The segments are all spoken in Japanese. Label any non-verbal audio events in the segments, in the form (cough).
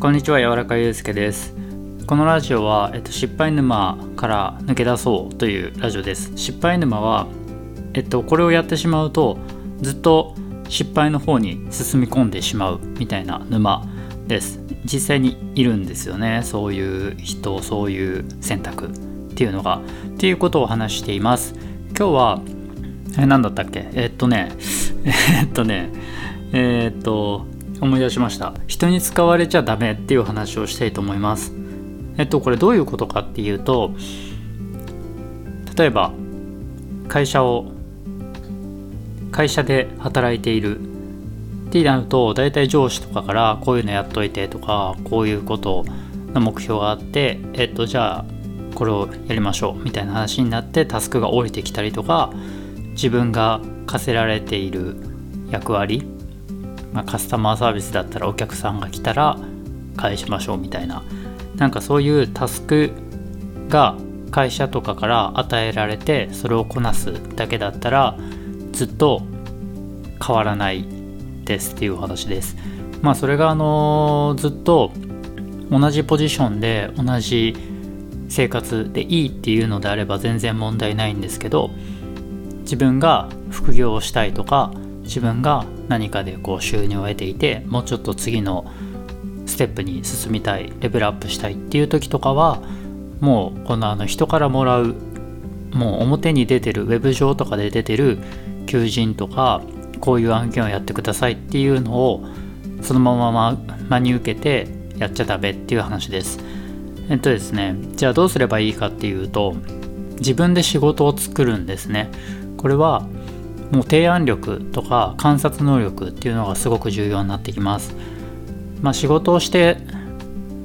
こんにちは柔らかゆうすけです。このラジオは、えっと、失敗沼から抜け出そうというラジオです。失敗沼はえっとこれをやってしまうとずっと失敗の方に進み込んでしまうみたいな沼です。実際にいるんですよね。そういう人そういう選択っていうのが。っていうことを話しています。今日はえ何だったっけ？えっとね (laughs) えっとねえっと思い出しました。人に使われちゃダメっていう話をしたいと思います。えっとこれどういうことかっていうと例えば会社を会社で働いている。ってなると大体上司とかからこういうのやっといてとかこういうことの目標があってえっとじゃあこれをやりましょうみたいな話になってタスクが降りてきたりとか自分が課せられている役割まあ、カスタマーサービスだったらお客さんが来たら返しましょうみたいな。なんかそういうタスクが会社とかから与えられてそれをこなすだけだったらずっと変わらないですっていうお話です。まあそれがあのずっと同じポジションで同じ生活でいいっていうのであれば全然問題ないんですけど自分が副業をしたいとか自分が何かでこう収入を得ていてもうちょっと次のステップに進みたいレベルアップしたいっていう時とかはもうこのあの人からもらうもう表に出てるウェブ上とかで出てる求人とかこういう案件をやってくださいっていうのをそのまま真に受けてやっちゃダメっていう話です。えっとですねじゃあどうすればいいかっていうと自分で仕事を作るんですね。これはもう提案力とか観察能力っていうのがすごく重要になってきます。まあ、仕事をして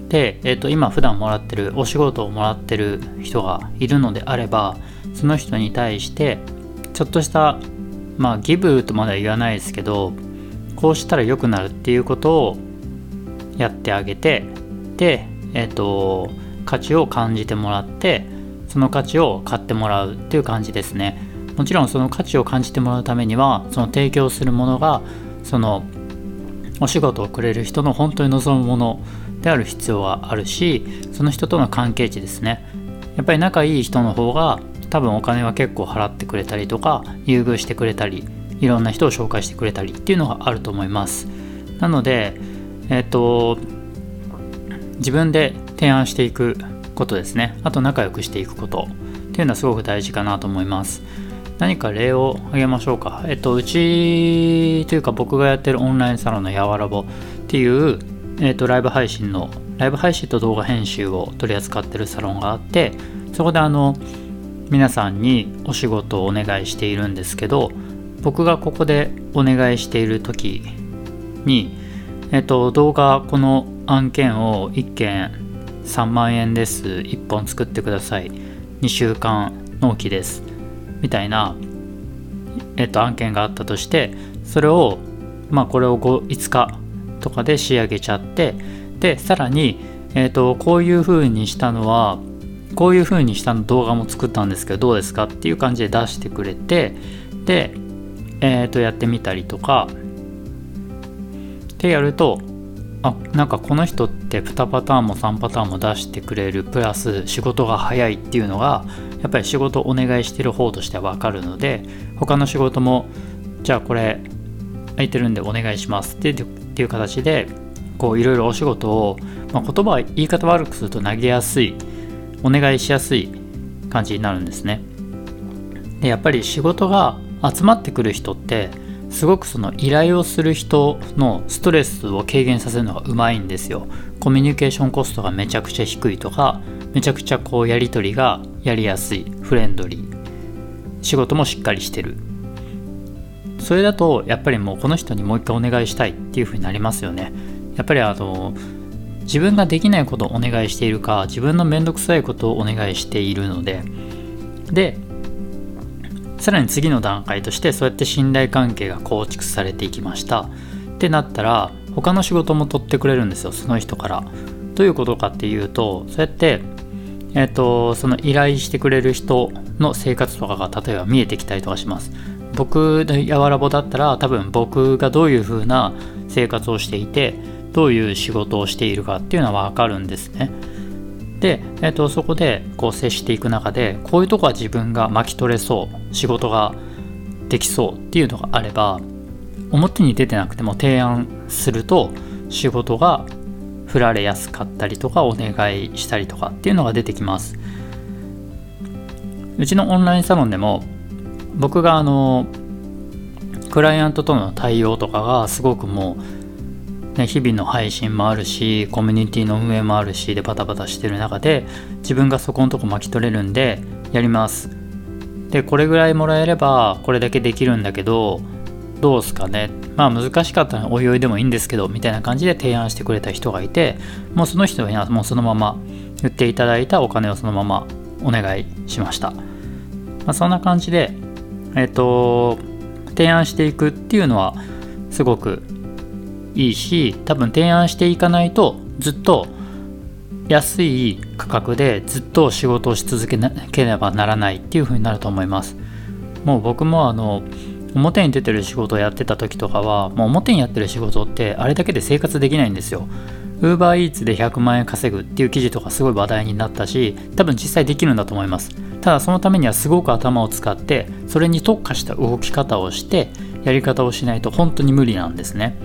で、えー、と今普段もらってるお仕事をもらってる人がいるのであればその人に対してちょっとしたまあギブとまでは言わないですけどこうしたら良くなるっていうことをやってあげてでえっ、ー、と価値を感じてもらってその価値を買ってもらうっていう感じですね。もちろんその価値を感じてもらうためにはその提供するものがそのお仕事をくれる人の本当に望むものである必要はあるしその人との関係値ですね。やっぱり仲いい人の方が多分お金は結構払ってくれたりとか優遇してくれたりいろんな人を紹介してくれたりっていうのがあると思います。なのでえっ、と自分で提案していくことですね。あと仲良くしていくことっていうのはすごく大事かなと思います。何か例を挙げましょうか。えっと、うちというか僕がやってるオンラインサロンのやわらぼっていう、えっと、ライブ配信の、ライブ配信と動画編集を取り扱ってるサロンがあって、そこであの、皆さんにお仕事をお願いしているんですけど、僕がここでお願いしている時に、えっと、動画、この案件を1件3万円です。1本作ってください。2週間納期です。みたいな、えっと、案件があったとしてそれをまあこれを 5, 日とかで仕上げちゃってでさらに、えっと、こういう風にしたのはこういう風にしたの動画も作ったんですけどどうですかっていう感じで出してくれてで、えっとやってみたりとかってやるとあなんかこの人って2パターンも3パターンも出してくれるプラス仕事が早いっていうのがやっぱり仕事お願いしてる方としては分かるので他の仕事もじゃあこれ空いてるんでお願いしますってっていう形でこういろいろお仕事を、まあ、言葉は言い方悪くすると投げやすいお願いしやすい感じになるんですね。でやっぱり仕事が集まってくる人ってすごくその依頼をする人のストレスを軽減させるのがうまいんですよ。コミュニケーションコストがめちゃくちゃ低いとかめちゃくちゃこうやり取りがやりやすい。フレンドリー。仕事もしっかりしてる。それだとやっぱりもうこの人にもう一回お願いしたいっていう風になりますよね。やっぱりあの自分ができないことをお願いしているか自分の面倒くさいことをお願いしているので。でさらに次の段階としてそうやって信頼関係が構築されていきました。ってなったら他の仕事も取ってくれるんですよ。その人から。どういうことかっていうとそうやってえっ、とその依頼してくれる人の生活とかが例えば見えてきたりとかします。僕のやわらぼだったら多分僕がどういう風な生活をしていてどういう仕事をしているかっていうのは分かるんですね。で、えーと、そこでこう接していく中でこういうとこは自分が巻き取れそう仕事ができそうっていうのがあれば表に出てなくても提案すると仕事が振られやすかったりとかお願いしたりとかっていうのが出てきます。うちのオンラインサロンでも僕があのクライアントとの対応とかがすごくもう、ね、日々の配信もあるしコミュニティの運営もあるしでバタバタしてる中で自分がそこのとこ巻き取れるんでやります。でこれぐらいもらえればこれだけできるんだけどどうすかね。まあ難しかったらおいおいでもいいんですけどみたいな感じで提案してくれた人がいてもうその人にはもうそのまま言っていただいたお金をそのままお願いしました、まあ、そんな感じでえっ、と提案していくっていうのはすごくいいし多分提案していかないとずっと安い価格でずっと仕事をし続けなければならないっていう風になると思います。もう僕もあの表に出てる仕事をやってた時とかはもう表にやってる仕事ってあれだけで生活できないんですよ。UberEats で100万円稼ぐっていう記事とかすごい話題になったし多分実際できるんだと思います。ただそのためにはすごく頭を使ってそれに特化した動き方をしてやり方をしないと本当に無理なんですね。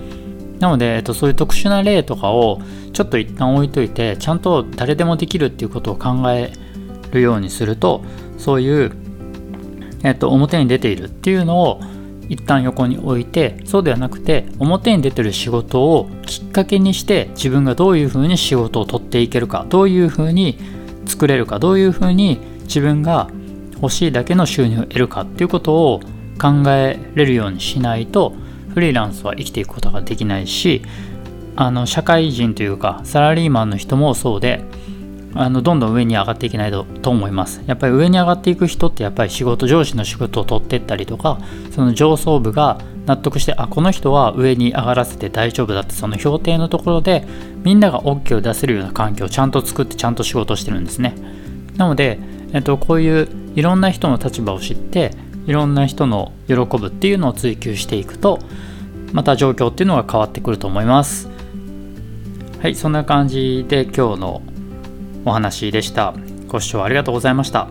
なので、えっと、そういう特殊な例とかをちょっと一旦置いといてちゃんと誰でもできるっていうことを考えるようにするとそういう、えっと、表に出ているっていうのを一旦横に置いてそうではなくて表に出てる仕事をきっかけにして自分がどういうふうに仕事を取っていけるかどういうふうに作れるかどういうふうに自分が欲しいだけの収入を得るかっていうことを考えれるようにしないとフリーランスは生きていくことができないしあの社会人というかサラリーマンの人もそうであのどんどん上に上がっていけないと思います。やっぱり上に上がっていく人ってやっぱり仕事上司の仕事を取ってったりとかその上層部が納得してあこの人は上に上がらせて大丈夫だってその評定のところでみんなが OK を出せるような環境をちゃんと作ってちゃんと仕事してるんですね。なので、えっと、こういういろんな人の立場を知っていろんな人の喜ぶっていうのを追求していくとまた状況っていうのが変わってくると思いますはいそんな感じで今日のお話でした。ご視聴ありがとうございました。